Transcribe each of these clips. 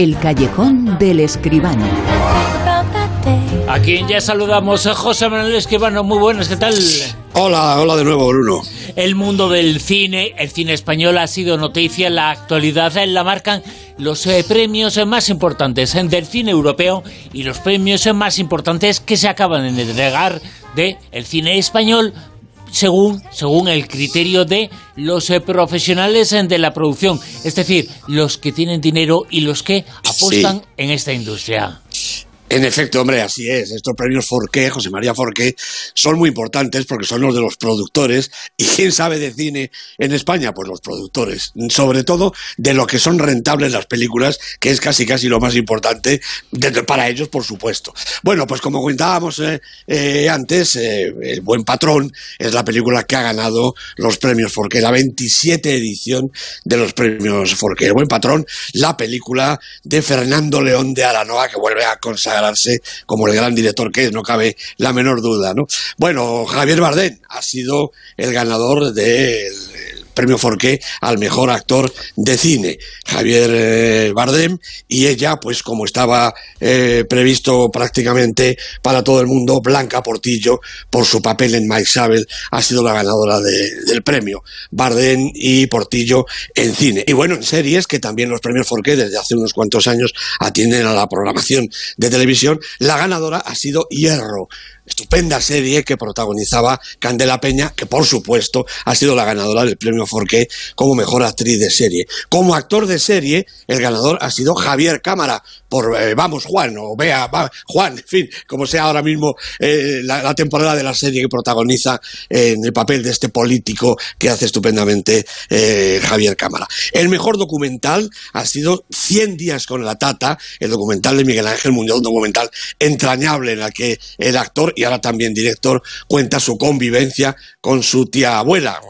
El callejón del escribano. A quien ya saludamos, José Manuel Escribano. Muy buenas, ¿qué tal? Hola, hola de nuevo, Bruno. El mundo del cine, el cine español ha sido noticia en la actualidad. La marcan los eh, premios más importantes del cine europeo y los premios más importantes que se acaban de entregar de el cine español según, según el criterio de los eh, profesionales de la producción, es decir, los que tienen dinero y los que apuestan en esta industria. En efecto, hombre, así es. Estos premios Forqué, José María Forqué, son muy importantes porque son los de los productores. ¿Y quién sabe de cine en España? Pues los productores. Sobre todo de lo que son rentables las películas, que es casi casi lo más importante para ellos, por supuesto. Bueno, pues como comentábamos eh, eh, antes, eh, El Buen Patrón es la película que ha ganado los premios Forqué, la 27 edición de los premios Forqué. El Buen Patrón, la película de Fernando León de Aranoa, que vuelve a consagrar como el gran director que es, no cabe la menor duda, ¿no? Bueno, Javier Bardem ha sido el ganador del premio Forqué al mejor actor de cine, Javier eh, Bardem, y ella, pues como estaba eh, previsto prácticamente para todo el mundo, Blanca Portillo, por su papel en Mike Sabel, ha sido la ganadora del premio, Bardem y Portillo en cine. Y bueno, en series, que también los premios Forqué desde hace unos cuantos años atienden a la programación de televisión, la ganadora ha sido Hierro, estupenda serie que protagonizaba Candela Peña, que por supuesto ha sido la ganadora del premio Forqué como mejor actriz de serie. Como actor de serie, el ganador ha sido Javier Cámara, por eh, Vamos Juan, o Vea Juan, en fin, como sea ahora mismo eh, la, temporada de la serie que protagoniza en el papel de este político que hace estupendamente eh, Javier Cámara. El mejor documental ha sido 100 días con la tata, el documental de Miguel Ángel Muñoz, un documental entrañable en el que el actor y ahora también director cuenta su convivencia con su tía abuela,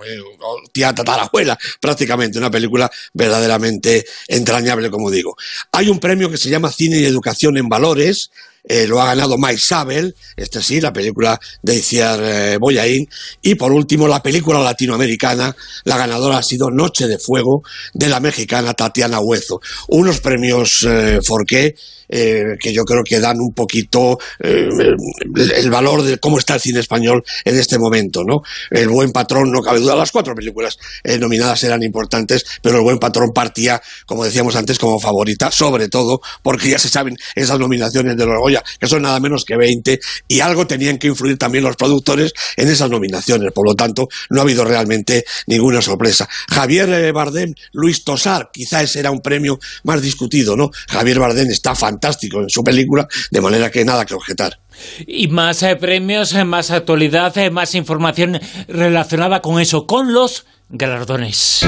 tía tatarabuela, prácticamente, una película verdaderamente entrañable, como digo. Hay un premio que se llama Cine y Educación en Valores, eh, lo ha ganado Mike Sabel, este sí, la película de Iciar eh, Boyain, y por último la película latinoamericana, la ganadora ha sido Noche de Fuego, de la mexicana Tatiana Huezo. Unos premios eh, Forqué eh, que yo creo que dan un poquito el valor de cómo está el cine español en este momento, ¿no? El Buen Patrón, no cabe duda, las cuatro películas nominadas eran importantes, pero El Buen Patrón partía, como decíamos antes, como favorita, sobre todo porque ya se saben esas nominaciones de los Que son nada menos que 20, y algo tenían que influir también los productores en esas nominaciones, por lo tanto, no ha habido realmente ninguna sorpresa. Javier Bardem, Luis Tosar, quizá ese era un premio más discutido, ¿no? Javier Bardem está fantástico en su película, de manera que nada que objetar. Y más eh, premios, eh, más actualidad, eh, más información relacionada con eso, con los galardones.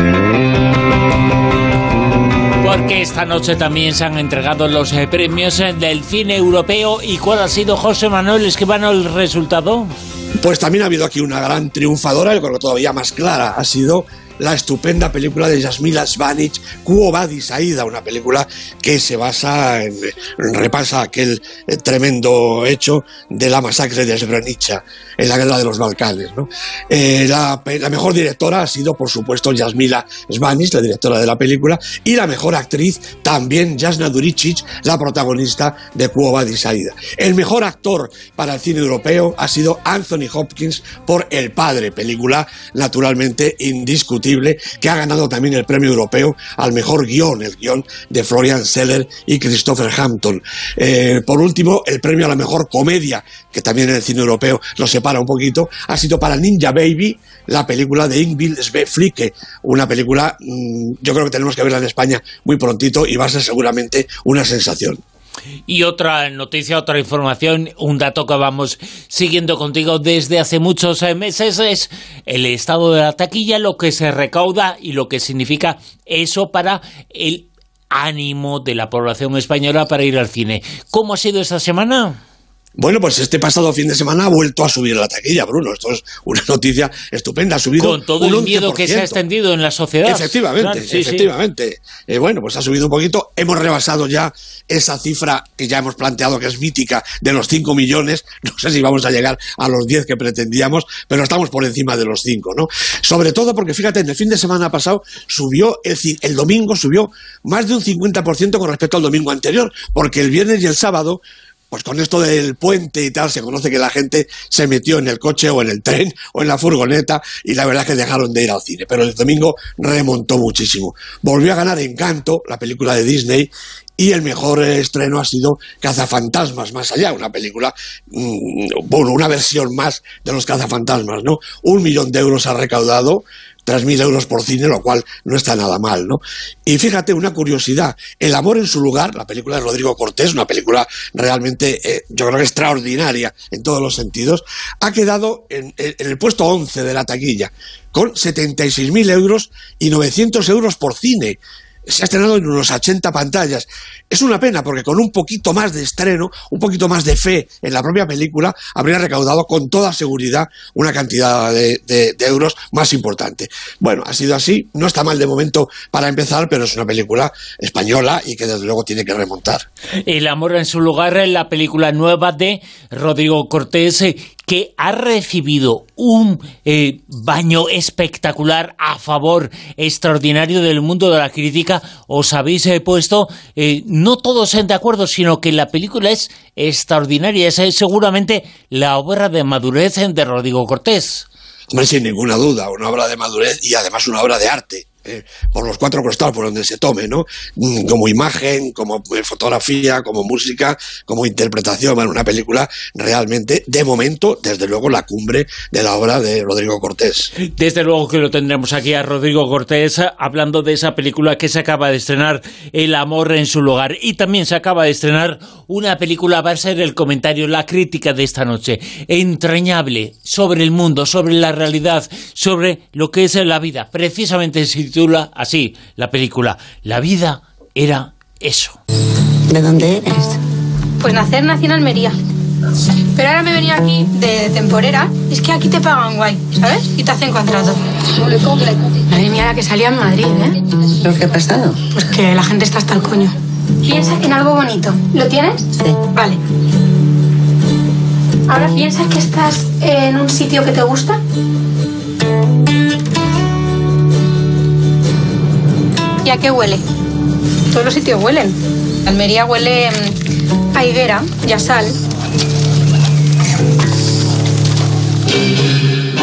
Porque esta noche también se han entregado los premios del cine europeo. ¿Y cuál ha sido, José Manuel Esquivano, el resultado? Pues también ha habido aquí una gran triunfadora, yo creo que todavía más clara, ha sido la estupenda película de Yasmila Svanich, Quo Vadis Aida, una película que se basa en, repasa aquel eh, tremendo hecho de la masacre de Srebrenica en la guerra de los Balcanes. Eh, la, mejor directora ha sido, por supuesto, Yasmila Svanich, la directora de la película, y la mejor actriz también Jasna Duricic, la protagonista de Quo Vadis Aida. El mejor actor para el cine europeo ha sido Anthony Hopkins por El Padre, película naturalmente indiscutible que ha ganado también el premio europeo al mejor guion, el guion de Florian Seller y Christopher Hampton. Eh, por último, el premio a la mejor comedia, que también en el cine europeo lo separa un poquito, ha sido para Ninja Baby, la película de Ingvild Flicke, una película, mm, yo creo que tenemos que verla en España muy prontito y va a ser seguramente una sensación. Y otra noticia, otra información, un dato que vamos siguiendo contigo desde hace muchos eh, meses es el estado de la taquilla, lo que se recauda y lo que significa eso para el ánimo de la población española para ir al cine. ¿Cómo ha sido esta semana? Bueno, pues este pasado fin de semana ha vuelto a subir la taquilla, Bruno. Esto es una noticia estupenda. Ha subido Con todo el miedo que se ha extendido en la sociedad. Efectivamente, efectivamente. Eh, bueno, pues ha subido un poquito. Hemos rebasado ya esa cifra que ya hemos planteado, que es mítica, de los 5 millones. No sé si vamos a llegar a los 10 que pretendíamos, pero estamos por encima de los 5, ¿no? Sobre todo porque, fíjate, en el fin de semana pasado subió, el, el domingo subió más de un 50% con respecto al domingo anterior, porque el viernes y el sábado pues con esto del puente y tal, se conoce que la gente se metió en el coche o en el tren o en la furgoneta y la verdad es que dejaron de ir al cine. Pero el domingo remontó muchísimo. Volvió a ganar Encanto, la película de Disney, y el mejor estreno ha sido Cazafantasmas, más allá, una película, mm, bueno, una versión más de los Cazafantasmas, ¿no? Un millón de euros ha recaudado, 3.000 euros por cine, lo cual no está nada mal, ¿no? Y fíjate, una curiosidad, El amor en su lugar, la película de Rodrigo Cortés, una película realmente, eh, yo creo que extraordinaria en todos los sentidos, ha quedado en, el puesto 11 de la taquilla, con 76.000 euros y 900 euros por cine se ha estrenado en unos 80 pantallas. Es una pena porque con un poquito más de estreno, un poquito más de fe en la propia película, habría recaudado con toda seguridad una cantidad de, euros más importante. Bueno, ha sido así, no está mal de momento para empezar, pero es una película española y que desde luego tiene que remontar. El amor en su lugar en la película nueva de Rodrigo Cortés, que ha recibido un eh, baño espectacular a favor extraordinario del mundo de la crítica, os habéis eh, puesto, eh, no todos en de acuerdo, sino que la película es extraordinaria, es seguramente la obra de madurez de Rodrigo Cortés. Hombre, sin ninguna duda, una obra de madurez y además una obra de arte. Eh, por los cuatro costados por donde se tome, ¿no? Mm, como imagen, como eh, fotografía, como música, como interpretación, bueno, una película realmente, de momento, desde luego, la cumbre de la obra de Rodrigo Cortés. Desde luego que lo tendremos aquí a Rodrigo Cortés hablando de esa película que se acaba de estrenar, El amor en su lugar, y también se acaba de estrenar una película, va a ser el comentario, la crítica de esta noche, entrañable sobre el mundo, sobre la realidad, sobre lo que es la vida, precisamente si titula así la película. La vida era eso. ¿De dónde eres? Pues nacer nací en Almería. Pero ahora me venía aquí de temporera. Es que aquí te pagan guay, ¿sabes? Y te hacen contrato. Madre mía, la que salía en Madrid, ¿eh? ¿Pero qué ha pasado? Pues que la gente está hasta el coño. Piensa en algo bonito. ¿Lo tienes? Sí. Vale. Ahora piensas que estás en un sitio que te gusta. ¿Y a qué huele? Todos los sitios huelen. Almería huele mm, a higuera y a sal.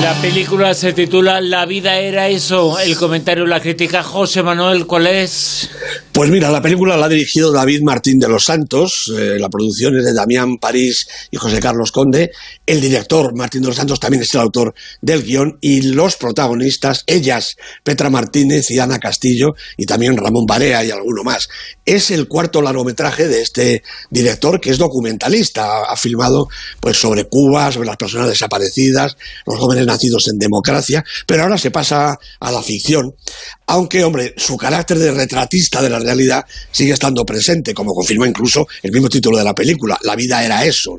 La película se titula La vida era eso. El comentario, la crítica, José Manuel, ¿cuál es? Pues mira, la película la ha dirigido David Martín de los Santos, eh, la producción es de Damián París y José Carlos Conde, el director Martín de los Santos también es el autor del guion y los protagonistas, ellas, Petra Martínez y Ana Castillo y también Ramón Barea y alguno más. Es el cuarto largometraje de este director que es documentalista, ha, filmado pues sobre Cuba, sobre las personas desaparecidas, los jóvenes nacidos en democracia, pero ahora se pasa a la ficción, aunque hombre, su carácter de retratista de la realidad sigue estando presente, como confirma incluso el mismo título de la película, La vida era eso.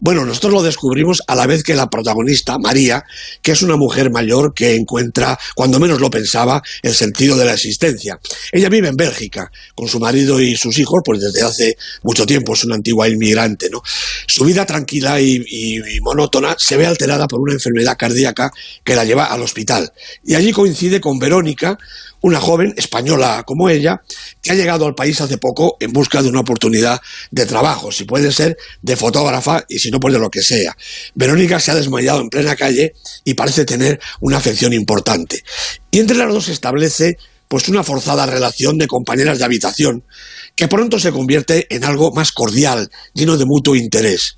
Bueno, nosotros lo descubrimos a la vez que la protagonista, María, que es una mujer mayor que encuentra, cuando menos lo pensaba, el sentido de la existencia. Ella vive en Bélgica con su marido y sus hijos, pues desde hace mucho tiempo es una antigua inmigrante. ¿no? Su vida tranquila y, y monótona se ve alterada por una enfermedad cardíaca que la lleva al hospital. Y allí coincide con Verónica, una joven española como ella, que ha llegado al país hace poco en busca de una oportunidad de trabajo, si puede ser de fotógrafa y si no, pues de lo que sea. Verónica se ha desmayado en plena calle y parece tener una afección importante. Y entre las dos se establece pues una forzada relación de compañeras de habitación, que pronto se convierte en algo más cordial, lleno de mutuo interés.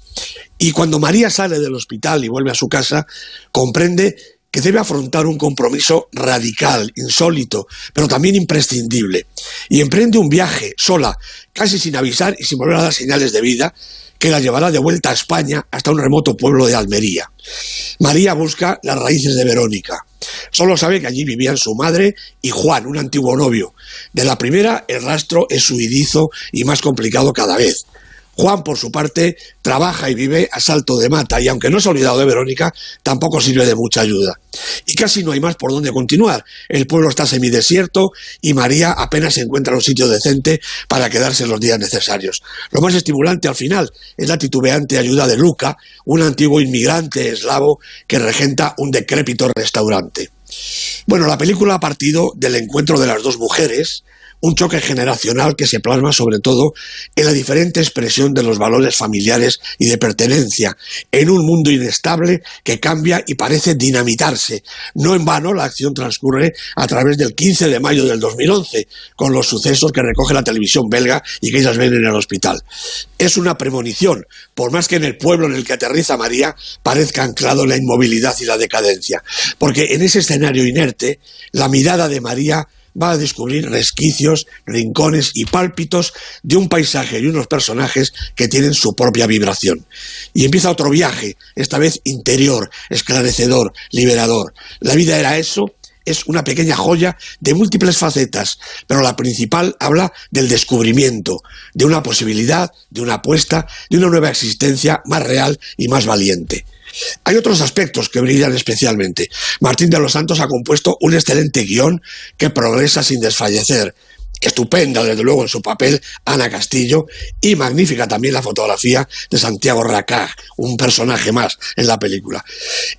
Y cuando María sale del hospital y vuelve a su casa, comprende que debe afrontar un compromiso radical, insólito, pero también imprescindible, y emprende un viaje sola, casi sin avisar y sin volver a dar señales de vida, que la llevará de vuelta a España hasta un remoto pueblo de Almería. María busca las raíces de Verónica. Solo sabe que allí vivían su madre y Juan, un antiguo novio. De la primera, el rastro es suidizo y más complicado cada vez. Juan, por su parte, trabaja y vive a salto de mata y aunque no se ha olvidado de Verónica, tampoco sirve de mucha ayuda. Y casi no hay más por dónde continuar. El pueblo está semidesierto y María apenas encuentra un sitio decente para quedarse los días necesarios. Lo más estimulante al final es la titubeante ayuda de Luca, un antiguo inmigrante eslavo que regenta un decrépito restaurante. Bueno, la película ha partido del encuentro de las dos mujeres, un choque generacional que se plasma sobre todo en la diferente expresión de los valores familiares y de pertenencia, en un mundo inestable que cambia y parece dinamitarse. No en vano la acción transcurre a través del 15 de mayo del 2011, con los sucesos que recoge la televisión belga y que ellas ven en el hospital. Es una premonición, por más que en el pueblo en el que aterriza María parezca anclado la inmovilidad y la decadencia, porque en ese escenario inerte, la mirada de María va a descubrir resquicios, rincones y pálpitos de un paisaje y unos personajes que tienen su propia vibración. Y empieza otro viaje, esta vez interior, esclarecedor, liberador. La vida era eso, es una pequeña joya de múltiples facetas, pero la principal habla del descubrimiento, de una posibilidad, de una apuesta, de una nueva existencia más real y más valiente. Hay otros aspectos que brillan especialmente. Martín de los Santos ha compuesto un excelente guion que progresa sin desfallecer estupenda, desde luego, en su papel, Ana Castillo, y magnífica también la fotografía de Santiago Racag, un personaje más en la película.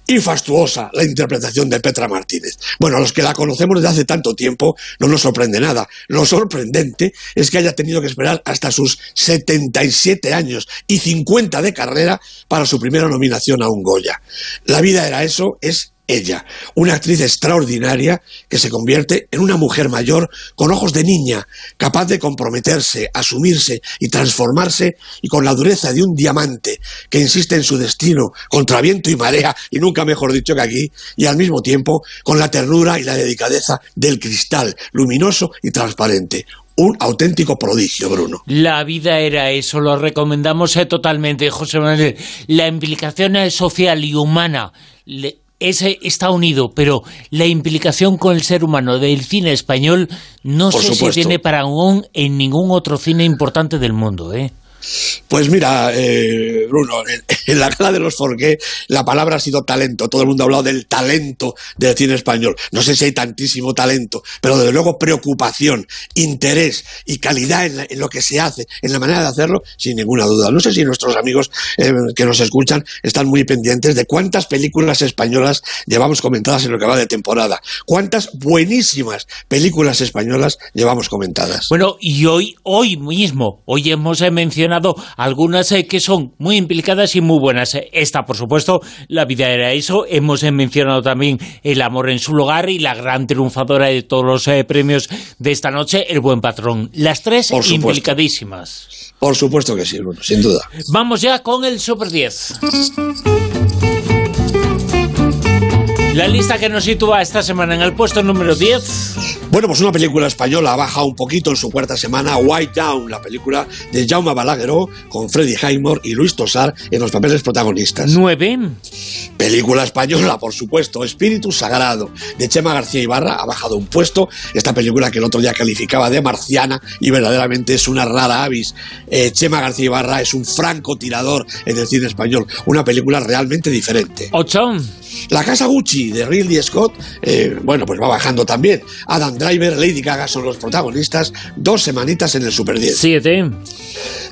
Y fastuosa la interpretación de Petra Martínez. Bueno, a los que la conocemos desde hace tanto tiempo no nos sorprende nada. Lo sorprendente es que haya tenido que esperar hasta sus 77 años y 50 de carrera para su primera nominación a un Goya. La vida era eso, es ella, una actriz extraordinaria que se convierte en una mujer mayor con ojos de niña, capaz de comprometerse, asumirse y transformarse y con la dureza de un diamante que insiste en su destino contra viento y marea, y nunca mejor dicho que aquí, y al mismo tiempo con la ternura y la delicadeza del cristal, luminoso y transparente un auténtico prodigio, Bruno. La vida era eso, lo recomendamos eh, totalmente, José Manuel. La implicación social y humana ese está unido, pero la implicación con el ser humano del cine español no sé si tiene parangón en ningún otro cine importante del mundo, ¿eh? Pues mira, eh, Bruno, en, la gala de los Forqué la palabra ha sido talento. Todo el mundo ha hablado del talento del cine español. No sé si hay tantísimo talento, pero desde luego preocupación, interés y calidad en, lo que se hace, en la manera de hacerlo, sin ninguna duda. No sé si nuestros amigos eh, que nos escuchan están muy pendientes de cuántas películas españolas llevamos comentadas en lo que va de temporada. Cuántas buenísimas películas españolas llevamos comentadas. Bueno, y hoy, hoy mismo, hoy hemos mencionado algunas eh, que son muy implicadas y muy buenas. Esta, por supuesto, La vida era eso. Hemos eh, mencionado también El amor en su lugar y la gran triunfadora de todos los eh, premios de esta noche, El buen patrón. Las tres implicadísimas. Por supuesto que sí, sin duda. Vamos ya con el Super 10. La lista que nos sitúa esta semana en el puesto número 10. Bueno, pues una película española baja un poquito en su cuarta semana, White Down, la película de Jaume Balagueró con Freddy Highmore y Luis Tosar en los papeles protagonistas. Nueve. Película española, por supuesto, Espíritu Sagrado, de Chema García Ibarra, ha bajado un puesto. Esta película que el otro día calificaba de marciana y verdaderamente es una rara avis. Eh, Chema García Ibarra es un francotirador en el cine español, una película realmente diferente. Ocho. La Casa Gucci de Ridley Scott, eh, bueno, pues va bajando también. Adam Driver, Lady Gaga son los protagonistas, dos semanitas en el Super 10. Siete.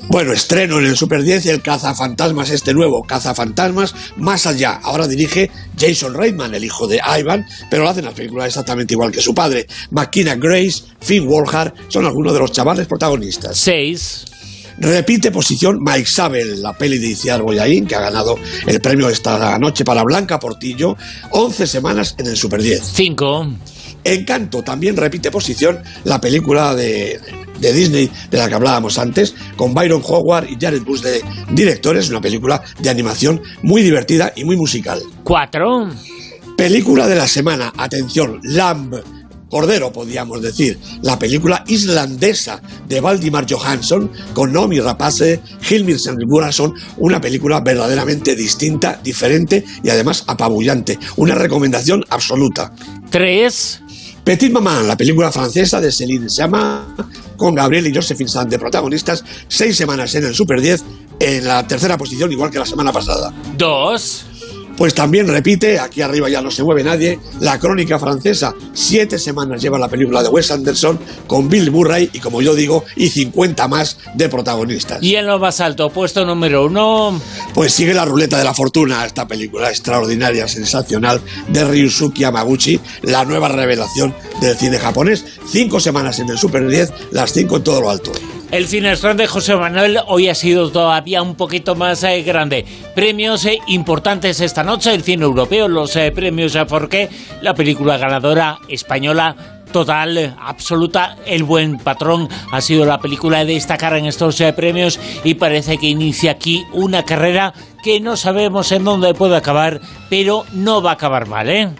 Bueno, estreno en el Super 10 el Cazafantasmas, este nuevo Cazafantasmas, más allá. Ahora dirige Jason Reitman, el hijo de Ivan, pero lo hacen las películas exactamente igual que su padre. McKenna Grace, Finn Wolfhard son algunos de los chavales protagonistas. Seis. Repite posición Mike Sabel, la peli de Iciar Boyaín, que ha ganado el premio esta noche para Blanca Portillo, 11 semanas en el Super 10. 5. Encanto también repite posición la película de, Disney de la que hablábamos antes, con Byron Howard y Jared Bush de directores, una película de animación muy divertida y muy musical. 4. Película de la semana, atención, Lamb Cordero, podríamos decir, la película islandesa de Valdimar Johansson con Nomi Rapace, Hilmir Gurason, una película verdaderamente distinta, diferente y además apabullante. Una recomendación absoluta. Tres. Petit Maman, la película francesa de Céline Sciamma con Gabriel y Josephine Sand de protagonistas, seis semanas en el Super 10, en la tercera posición, igual que la semana pasada. Dos. Pues también repite, aquí arriba ya no se mueve nadie, la crónica francesa. Siete semanas lleva la película de Wes Anderson con Bill Murray y, como yo digo, y 50 más de protagonistas. Y en lo más alto, puesto número uno. Pues sigue la ruleta de la fortuna, esta película extraordinaria, sensacional de Ryusuke Yamaguchi, la nueva revelación del cine japonés. Cinco semanas en el Super 10, las cinco en todo lo alto. El Cinestrón de José Manuel hoy ha sido todavía un poquito más eh, grande. Premios eh, importantes esta noche, el cine europeo, los eh, premios Forqué, la película ganadora española total, absoluta. El buen patrón ha sido la película de destacar en estos premios y parece que inicia aquí una carrera que no sabemos en dónde puede acabar, pero no va a acabar mal, ¿eh?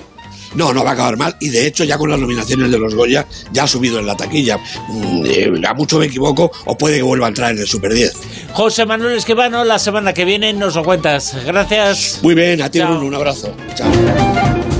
No, no va a acabar mal. Y de hecho, ya con las nominaciones de los Goya, ya ha subido en la taquilla. Mm, eh, a mucho me equivoco, o puede que vuelva a entrar en el Super 10. José Manuel Esquivano, la semana que viene nos lo cuentas. Gracias. Muy bien, a ti Bruno, un abrazo. Chao.